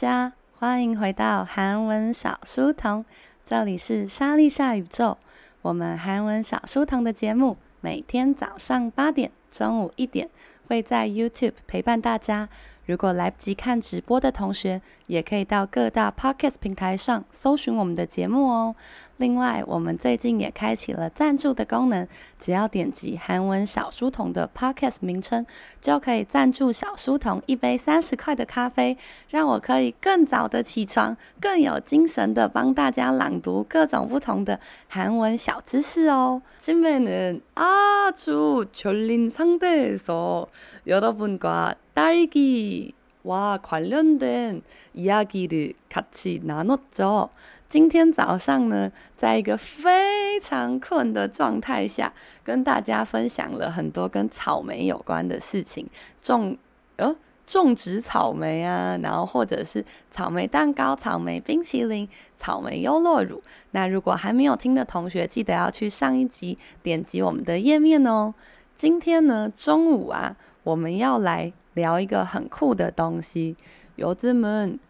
家，欢迎回到韩文小书童，这里是莎莉莎宇宙。我们韩文小书童的节目，每天早上八点、中午一点，会在 YouTube 陪伴大家。如果来不及看直播的同学，也可以到各大 Podcast 平台上搜寻我们的节目哦。另外，我们最近也开启了赞助的功能，只要点击韩文小书童的 Podcast 名称，就可以赞助小书童一杯三十块的咖啡，让我可以更早的起床，更有精神的帮大家朗读各种不同的韩文小知识哦。今天呢，아주졸린상태에서여러분과 딸기와 관련된 이야기를 같이 나눴죠. 今天早上呢在一个非常困的状态下跟大家分享了很多跟草莓有关的事情种呃种植草莓啊然后或者是草莓蛋糕草莓冰淇淋草莓优酪乳那如果还没有听的同学记得要去上一集点击我们的页面哦。今天呢中午啊我们要来聊一个很酷的东西油子们。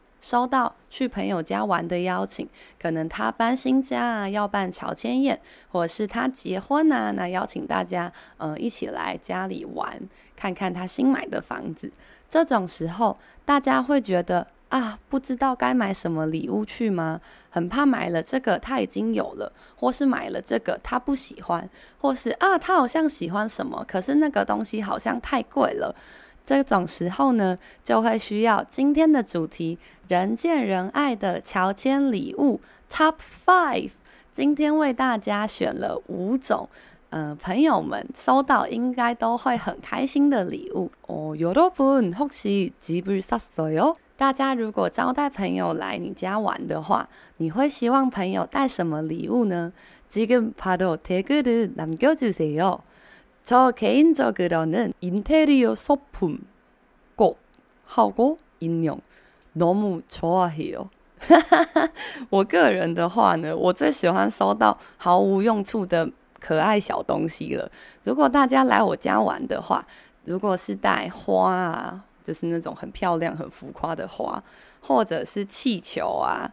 收到去朋友家玩的邀请，可能他搬新家啊，要办乔迁宴，或是他结婚啊，那邀请大家，嗯、呃，一起来家里玩，看看他新买的房子。这种时候，大家会觉得啊，不知道该买什么礼物去吗？很怕买了这个他已经有了，或是买了这个他不喜欢，或是啊，他好像喜欢什么，可是那个东西好像太贵了。这种时候呢，就会需要今天的主题“人见人爱的乔迁礼物 ”Top Five。今天为大家选了五种，呃，朋友们收到应该都会很开心的礼物哦。여러분혹시집을샀어요？大家如果招待朋友来你家玩的话，你会希望朋友带什么礼物呢？지금바로댓글을남겨주세요。 저개인적으로는인테리어소품꽃하고인형너무좋아해요。我个人的话呢，我最喜欢收到毫无用处的可爱小东西了。如果大家来我家玩的话，如果是带花啊，就是那种很漂亮、很浮夸的花，或者是气球啊，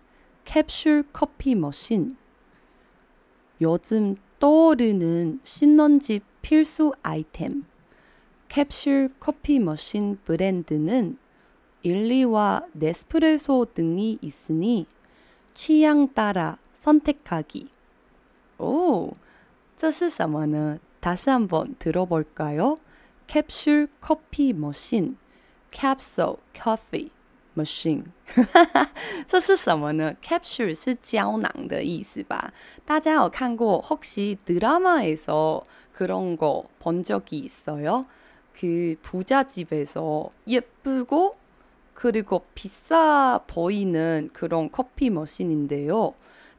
캡슐 커피 머신. 요즘 떠오르는 신혼집 필수 아이템 캡슐 커피 머신 브랜드는 일리와 네스프레소 등이 있으니 취향 따라 선택하기. 오, 这是什么呢? 다시 한번 들어볼까요? 캡슐 커피 머신, capsule coffee machine，这是什么呢？Capsule 是胶囊的意思吧？大家有看过혹시드라마에서그런거본적이있어요그부잣집에서예쁘고그리고비싸보이는그런커피머신인데요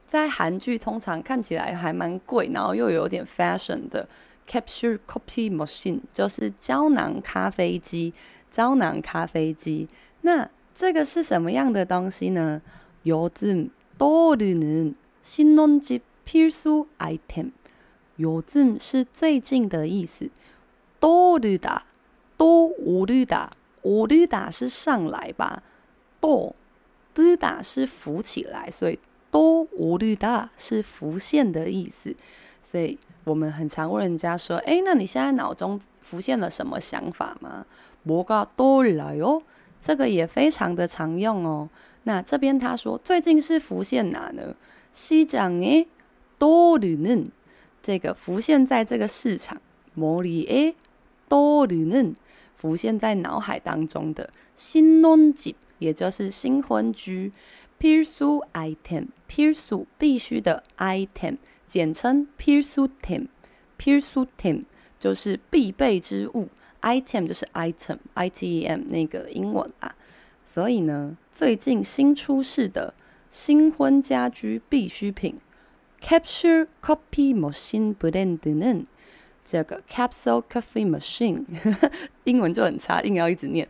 在韩剧通常看起来还蛮贵，然后又有点 fashion 的 Capsule Coffee Machine 就是胶囊咖啡机，胶囊咖啡机。那 这个是什么样的东西呢？요즘떠오르는 신혼집 필수 item。요즘是最近的意思。떠오르다，떠오르다，오르다是上来吧？ 多뜨다是浮起来，所以떠오르다是浮现的意思。所以我们很常问人家说：“哎，那你现在脑中浮现了什么想法吗？”뭐가떠올라요？ 这个也非常的常用哦。那这边他说最近是浮现哪呢？시장에떠오르는这个浮现在这个市场，머리에떠오르는浮现在脑海当中的新논집，也就是新婚居，필수 item，필수必须的 item，简称필수 템， 필수 템就是必备之物 item 就是 item，I T E M 那个英文啊。所以呢，最近新出世的新婚家居必需品 Capsule Coffee Machine Blend 呢，这个 Capsule Coffee Machine 英文就很差，硬要一直念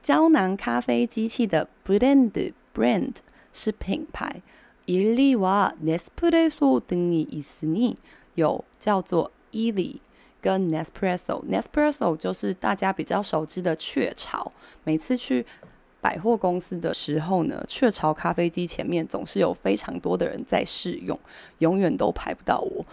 胶囊咖啡机器的 Blend Brand 是品牌。伊利瓦 Nespresso 等你意思呢？有叫做伊利跟 Nespresso。Nespresso 就是大家比较熟知的雀巢。每次去百货公司的时候呢，雀巢咖啡机前面总是有非常多的人在试用，永远都排不到我。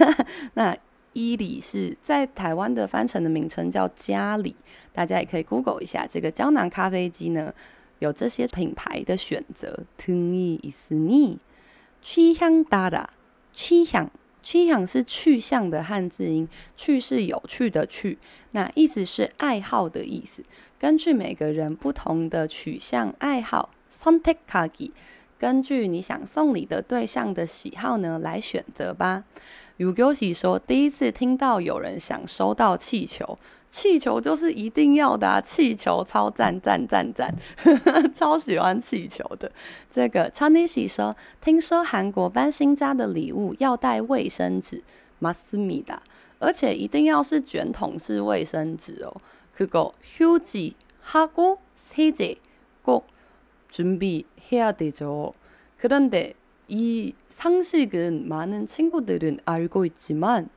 那伊利是在台湾的翻成的名称叫嘉里，大家也可以 Google 一下这个胶囊咖啡机呢，有这些品牌的选择。등이있으니 취향따라，취향 趋向是去向的汉字音，去是有趣的去，那意思是爱好的意思。根据每个人不同的取向爱好 s o n t e k a g i 根据你想送礼的对象的喜好呢来选择吧。如 Gucci 说，第一次听到有人想收到气球，气球就是一定要的啊！气球超赞赞赞赞，超喜欢气球的。这个 Chanishi 说，听说韩国搬新家的礼物要带卫生纸，맞습니다，而且一定要是卷筒式卫生纸哦。그거휴지하고세제꼭준비해야되죠그런데이 상식은 많은 친구들은 알고 있지만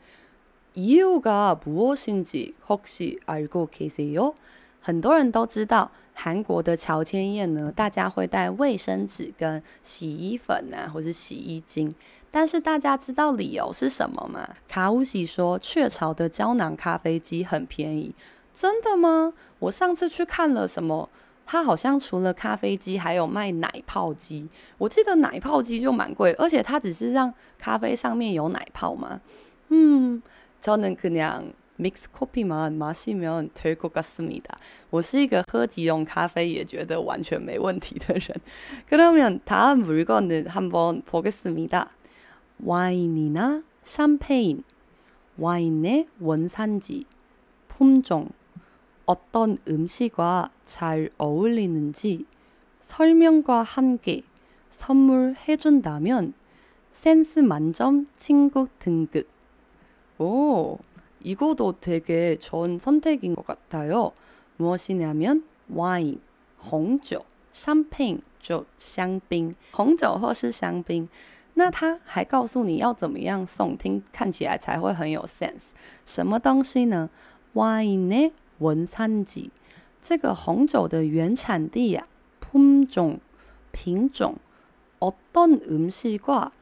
이유가 무엇인지 혹시 알고 계세요? 很多人都知道韩国的乔迁宴呢，大家会带卫生纸跟洗衣粉啊，或是洗衣精。但是大家知道理由是什么吗？卡乌喜说，雀巢的胶囊咖啡机很便宜。真的吗？我上次去看了什么？它好像除了咖啡机，还有卖奶泡机。我记得奶泡机就蛮贵，而且它只是让咖啡上面有奶泡吗？嗯， 저는그냥믹스커피만마시면될것같습니다。我是一个喝即溶咖啡也觉得完全没问题的人。그러면다음물건을한번보겠습니다。와인이나샴페인와인의원산지품종 어떤음식과잘어울리는지설명과함께선물해준다면센스만점친구등급 오이거도되게좋은선택인것같아요무엇이냐면 와인红酒샴페인就香槟红酒或是香槟那他还告诉你要怎么样送听看起来才会很有 sense 什么东西呢와인의 원산지，这个红酒的原产地呀、啊，품종品种，어떤음식과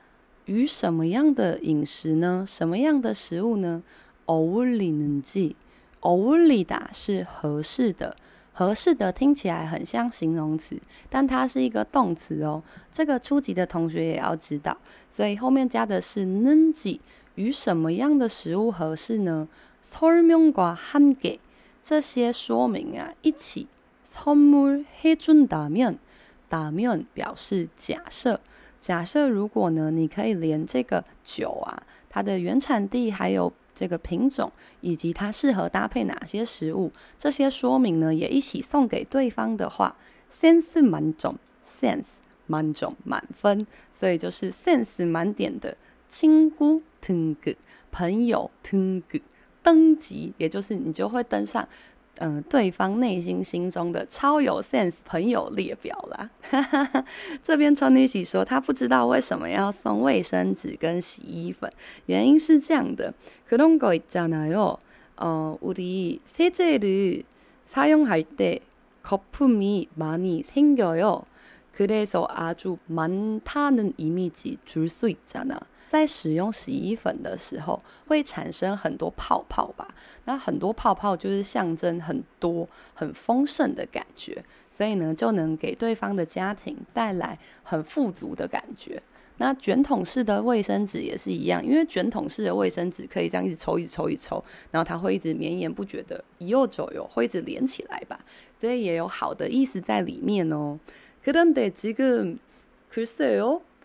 与什么样的饮食呢？什么样的食物呢？어울리는지，어울리다是合适的，合适的听起来很像形容词，但它是一个动词哦。这个初级的同学也要知道，所以后面加的是는지，与什么样的食物合适呢？설명과함께这些说明啊，一起선물해준다면，다면表示假设， 假设如果呢，你可以连这个酒啊，它的原产地还有。这个品种以及它适合搭配哪些食物，这些说明呢也一起送给对方的话，sense 满种，sense 满种满分，所以就是 sense 满点的亲姑 t u n g 朋友 t u n g 登级，也就是你就会登上嗯、呃，对方内心心中的超有 sense 朋友列表啦。这边川妮喜说，他不知道为什么要送卫生纸跟洗衣粉，原因是这样的。그런거있잖아요，呃，우리세제를사용할때거품이많이생겨요 그래서아주많다는이미지줄수있잖아。 在使用洗衣粉的时候，会产生很多泡泡吧？那很多泡泡就是象征很多、很丰盛的感觉，所以呢，就能给对方的家庭带来很富足的感觉。那卷筒式的卫生纸也是一样，因为卷筒式的卫生纸可以这样一直抽、一直抽、一直抽，然后它会一直绵延不绝的，右左右会一直连起来吧，所以也有好的意思在里面哦。그런데지금글쎄요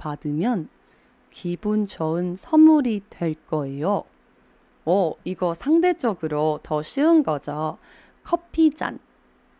받으면 기분 좋은 선물이 될 거예요. 오, 이거 상대적으로 더 쉬운 거죠. 커피 잔,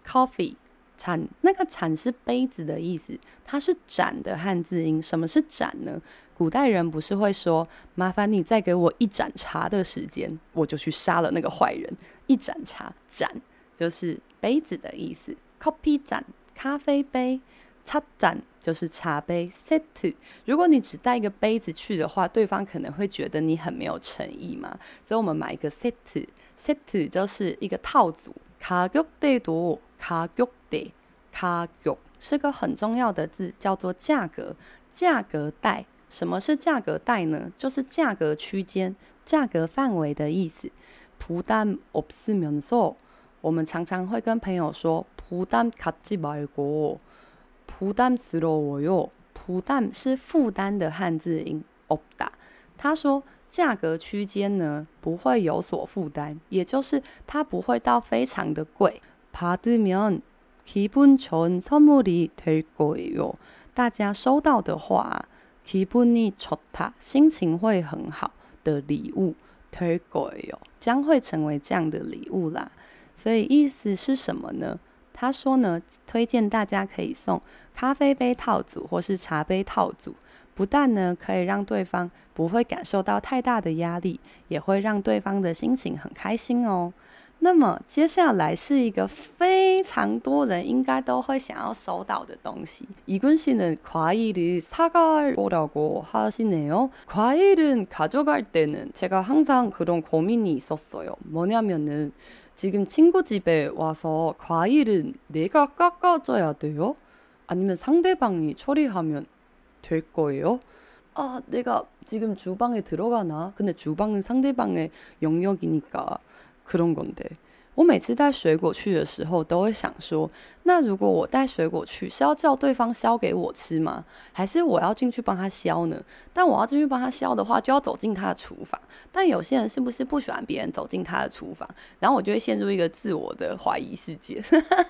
coffee 잔，那个잔是杯子的意思，它是盏的汉字音。什么是盏呢？古代人不是会说，麻烦你再给我一盏茶的时间，我就去杀了那个坏人。一盏茶，盏就是杯子的意思。커피 잔，咖啡杯。 찻잔就是茶杯，set。如果你只带一个杯子去的话，对方可能会觉得你很没有诚意嘛。所以我们买一个 set，set 就是一个套组。가격대도，가격 대， 가격是个很重要的字，叫做价格。价格带，什么是价格带呢？就是价格区间、价格范围的意思。부담없으면서，我们常常会跟朋友说，부담갖지말고。 负担스러워요，负担是负担的汉字音。欧达他说价格区间呢不会有所负担，也就是它不会到非常的贵。받으면기분좋은선물이될거예요，大家收到的话，기분이좋다，心情会很好的礼物，될거예요，将会成为这样的礼物啦。所以意思是什么呢？ 他说呢，推荐大家可以送咖啡杯套组或是茶杯套组，不但呢可以让对方不会感受到太大的压力，也会让对方的心情很开心哦。那么接下来是一个非常多人应该都会想要收到的东西。이근씨는과일을사갈거라고하시네요과일은가져갈때는제가항상그런고민이있었어요뭐냐면은 지금 친구 집에 와서 과일은 내가 깎아줘야 돼요? 아니면 상대방이 처리하면 될 거예요? 아, 내가 지금 주방에 들어가나? 근데 주방은 상대방의 영역이니까 그런 건데. 我每次带水果去的时候，都会想说：那如果我带水果去，是要叫对方削给我吃吗？还是我要进去帮他削呢？但我要进去帮他削的话，就要走进他的厨房。但有些人是不是不喜欢别人走进他的厨房？然后我就会陷入一个自我的怀疑世界。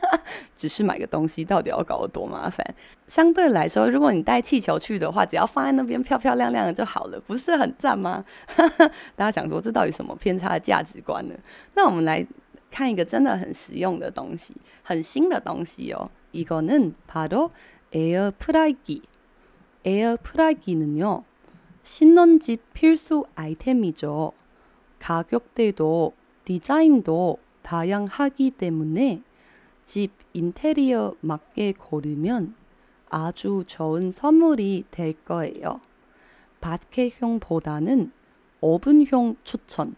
只是买个东西，到底要搞得多麻烦？相对来说，如果你带气球去的话，只要放在那边漂漂亮亮的就好了，不是很赞吗？大家想说，这到底什么偏差的价值观呢？那我们来。 看一个真的很实用的东西，很新的东西哦。이거는바로에어프라이기。에어프라이기는요신혼집필수아이템이죠가격대도디자인도다양하기때문에집인테리어맞게고르면아주좋은선물이될거예요바켓형보다는오븐형추천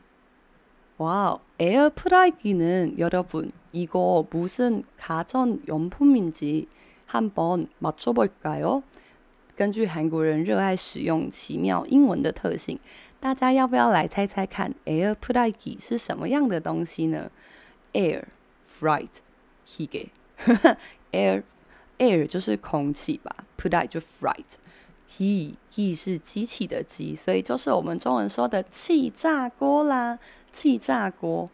와우, 에어프라이기는 여러분 이거 무슨 가전용품인지 한번 맞춰볼까요? 根据韩国人热爱使用奇妙英文的特性，大家要不要来猜猜看，air flight 기계 air air 就是空气吧，flight 就 flight，기 是机器的机，所以就是我们中文说的气炸锅啦。气炸锅，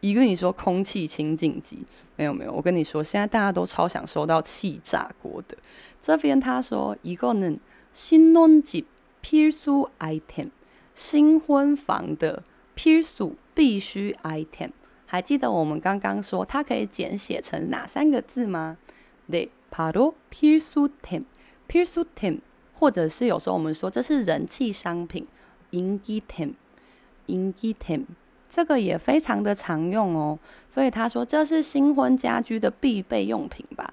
一个你说空气清净机，没有没有，我跟你说，现在大家都超想收到气炸锅的。这边他说，一个呢，新婚집필수 item，新婚房的필수必须 item，还记得我们刚刚说它可以简写成哪三个字吗？对。 바로필수템 필수템或者是有时候我们说这是人气商品，인기템인기템这个也非常的常用哦。所以他说这是新婚家居的必备用品吧。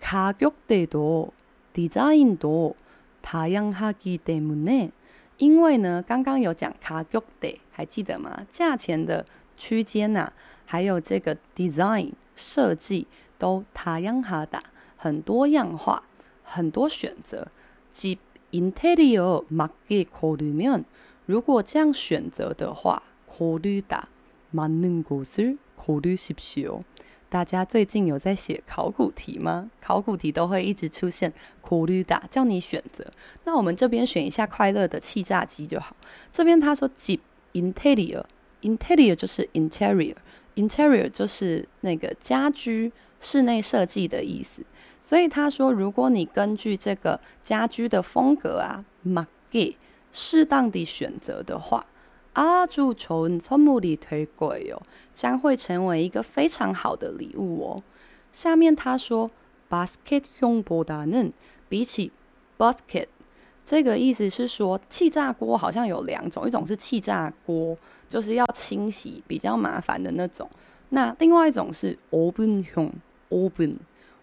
가격대도디자인도다양하기때문에因为呢，刚刚有讲가격대还记得吗？价钱的区间呐、啊，还有这个 design 设计都다양하다很多样化， 很多选择。집 인테리어 맞게 고르면如果这样选择的话，고르다맞는곳을고르십시오。大家最近有在写考古题吗？考古题都会一直出现고르다，叫你选择。那我们这边选一下快乐的气炸鸡就好。这边他说집 interior，interior 就是 interior，interior 就是那个家居室内设计的意思。 所以他说，如果你根据这个家居的风格啊，맞게适当的选择的话，아주좋은선물이될 거예요，将会成为一个非常好的礼物哦。下面他说바스켓형보다는比起 basket，这个意思是说气炸锅好像有两种，一种是气炸锅，就是要清洗比较麻烦的那种。那另外一种是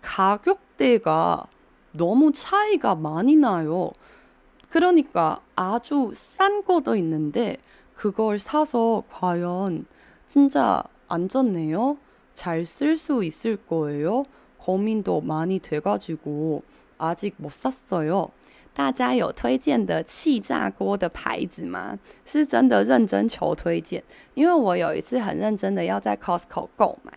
가격대가 너무 차이가 많이 나요. 그러니까 아주 싼 것도 있는데 그걸 사서 과연 진짜 안전해요? 잘 쓸 수 있을 거예요? 고민도 많이 돼가지고 아직 못 샀어요. 大家有推荐的气炸锅的牌子吗？是真的认真求推荐，因为我有一次很认真的要在 Costco 购买。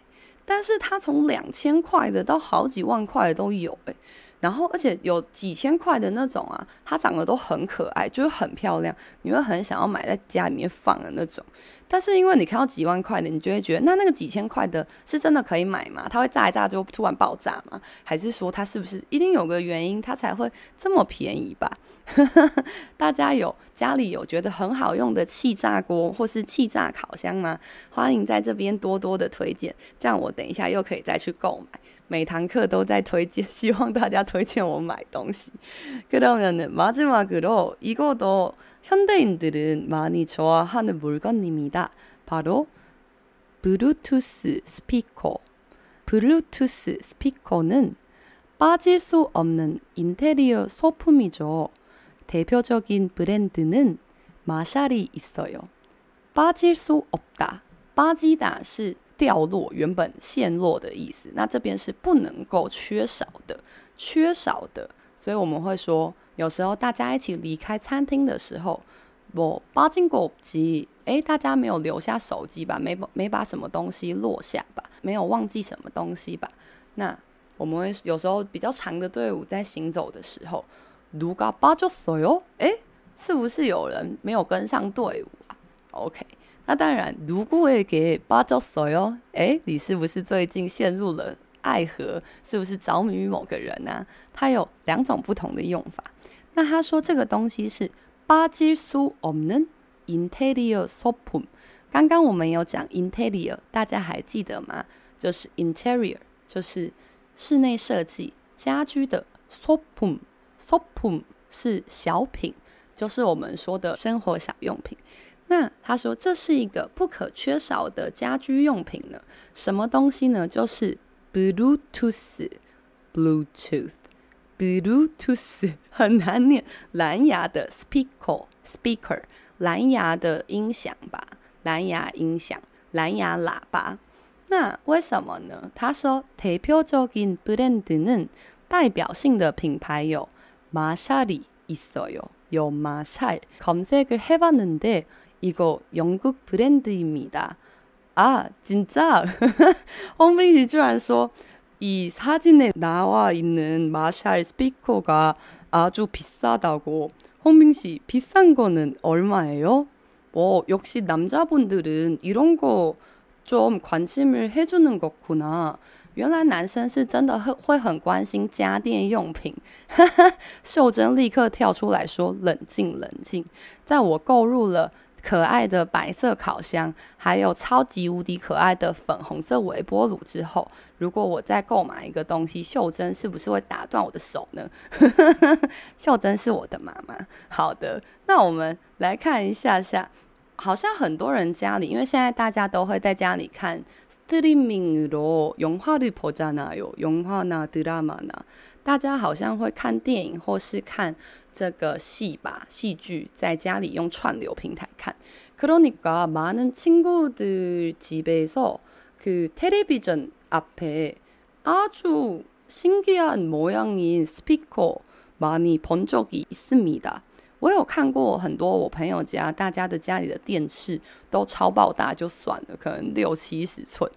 但是它从两千块的到好几万块的都有诶，然后而且有几千块的那种啊，它长得都很可爱，就是很漂亮，你会很想要买在家里面放的那种。但是因为你看到几万块的，你就会觉得那那个几千块的是真的可以买吗？它会炸一炸就突然爆炸吗？还是说它是不是一定有个原因它才会这么便宜吧？大家有家里有觉得很好用的气炸锅或是气炸烤箱吗？欢迎在这边多多的推荐，这样我等一下又可以再去购买。每堂课都在推荐，希望大家推荐我买东西。그러면은마지막으로이것도 현대인들은 많이 좋아하는 물건입니다. 바로 블루투스 스피커. 블루투스 스피커는 빠질 수 없는 인테리어 소품이죠. 대표적인 브랜드는 마샬이 있어요. 빠질 수 없다. 빠지다 是掉落，原本陷落的意思。那这边是不能够缺少的，缺少的。所以我们会说。 有时候大家一起离开餐厅的时候，我巴经过急，哎，大家没有留下手机吧？没没把什么东西落下吧？没有忘记什么东西吧？那我们有时候比较长的队伍在行走的时候，如果巴졌어哦？哎，是不是有人没有跟上队伍啊？OK。那当然，如果也给八九所哟，哎，你是不是最近陷入了爱河？是不是着迷于某个人呢、啊？它有两种不同的用法。那他说这个东西是巴基苏 omni interior sopo 刚刚我们有讲 interior 大家还记得吗？就是 interior 就是室内设计家居的 sopo sopo 是小品就是我们说的生活小用品。那他说这是一个不可缺少的家居用品呢什么东西呢？就是 bluetooth bluetooth 很难念，蓝牙的 speaker speaker 蓝牙的音响吧，蓝牙音响，蓝牙喇叭。那为什么呢？他说대표적인브랜드는代表性的品牌有마샬이있어요，有마샬。검색을해봤는데이거영국브랜드입니다。啊，진짜 홍빈씨居然说。 이사진에나와있는마샬스피커가아주비싸다고홍빈씨비싼거는얼마예요뭐역시남자분들은이런거좀관심을해주는거구나原来男生是真的会会很关心家电用品。秀珍立刻跳出来说：“冷静，冷静。”在我购入了。 可爱的白色烤箱，还有超级无敌可爱的粉红色微波炉之后，如果我再购买一个东西，秀珍是不是会打断我的手呢？秀珍是我的妈妈。好的，那我们来看一下下，好像很多人家里，因为现在大家都会在家里看스트리밍으로영화를보잖아요，영화나드라마나。 大家好像会看电影或是看这个戏吧，戏剧在家里用串流平台看。그러니까많은친구들집에서그텔레비전앞에아주신기한모양인스피커많이본적이있습니다。我有看过很多我朋友家，大家的家里的电视都超爆大，就算了，可能六七十寸。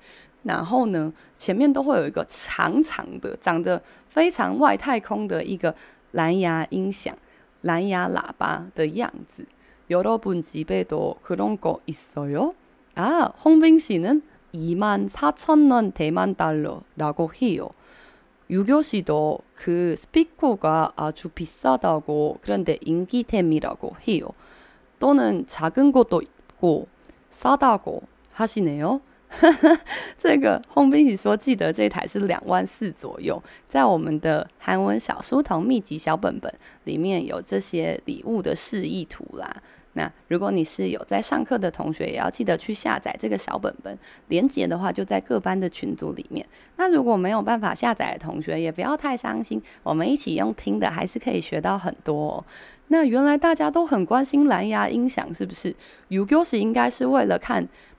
然后呢，前面都会有一个长长的、长得 非常外太空的一个蓝牙音响、蓝牙喇叭的样子。여러분집에도그런거있어요？啊，홍빈씨는2万4천원대만달러라고해요。유교씨도그스피커가아주비싸다고그런데인기템이라고해요또는작은것도있고싸다고하시네요。 这个홍빈喜说，记得这台是两万四左右，在我们的韩文小书童秘籍小本本里面有这些礼物的示意图啦。那如果你是有在上课的同学，也要记得去下载这个小本本，连接的话就在各班的群组里面。那如果没有办法下载的同学，也不要太伤心，我们一起用听的，还是可以学到很多哦。那原来大家都很关心蓝牙音响，是不是？有就是应该是为了看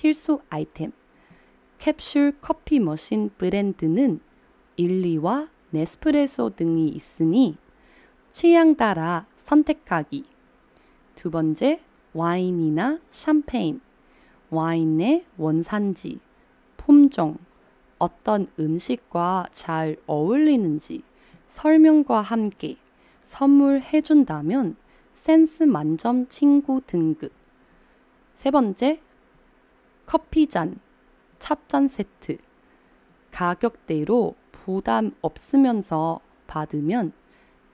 필수 아이템. 캡슐 커피 머신 브랜드는 일리와 네스프레소 등이 있으니 취향 따라 선택하기. 두 번째, 와인이나 샴페인. 와인의 원산지, 품종, 어떤 음식과 잘 어울리는지 설명과 함께 선물해준다면 센스 만점 친구 등급. 세 번째, 커피잔, 찻잔 세트. 가격대로 부담 없으면서 받으면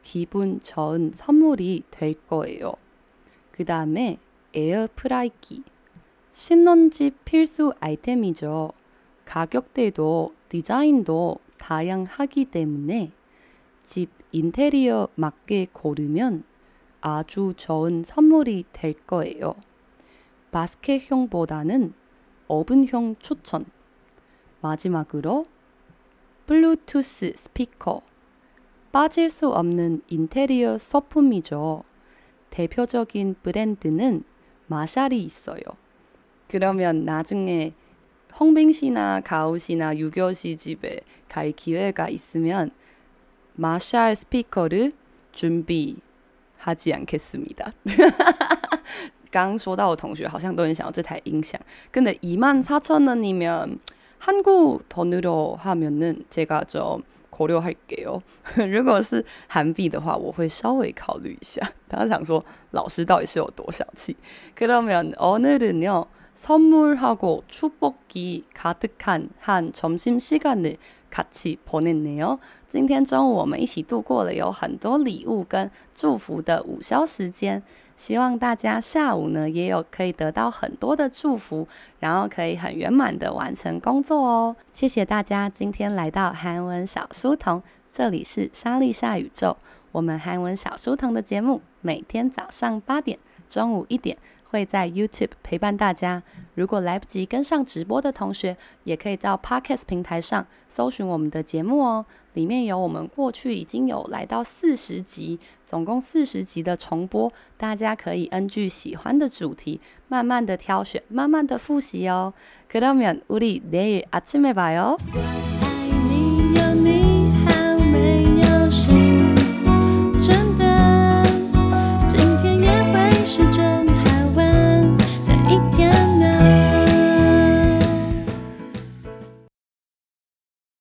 기분 좋은 선물이 될 거예요. 그 다음에 에어프라이기. 신혼집 필수 아이템이죠. 가격대도 디자인도 다양하기 때문에 집 인테리어 맞게 고르면 아주 좋은 선물이 될 거예요. 바스켓형보다는 오븐형 추천. 마지막으로 블루투스 스피커. 빠질 수 없는 인테리어 소품이죠. 대표적인 브랜드는 마샬이 있어요. 그러면 나중에 홍빙 씨나 가우 씨나 유교 씨 집에 갈 기회가 있으면 마샬 스피커를 준비하지 않겠습니다. 刚刚说到的同学好像都很想要这台音响，근데 24,000원이면 한국 돈으로 하면은 제가 좀 고려할게요. 如果是韩币的话，我会稍微考虑一下。大家想说老师到底是有多小气？ 그러면 오늘은요 선물하고 축복이 가득한 한 점심 시간을 같이보냈네요。今天中午我们一起度过了有很多礼物跟祝福的午休时间， 希望大家下午呢也有可以得到很多的祝福，然后可以很圆满的完成工作哦。谢谢大家今天来到韩文小书童，这里是莎莉夏宇宙。我们韩文小书童的节目每天早上八点、中午一点会在 YouTube 陪伴大家。如果来不及跟上直播的同学，也可以到 Podcast 平台上搜寻我们的节目哦。里面有我们过去已经有来到四十集，总共四十集的重播，大家可以根据喜欢的主题，慢慢的挑选，慢慢的复习哦。그러면우리내일아침에봐요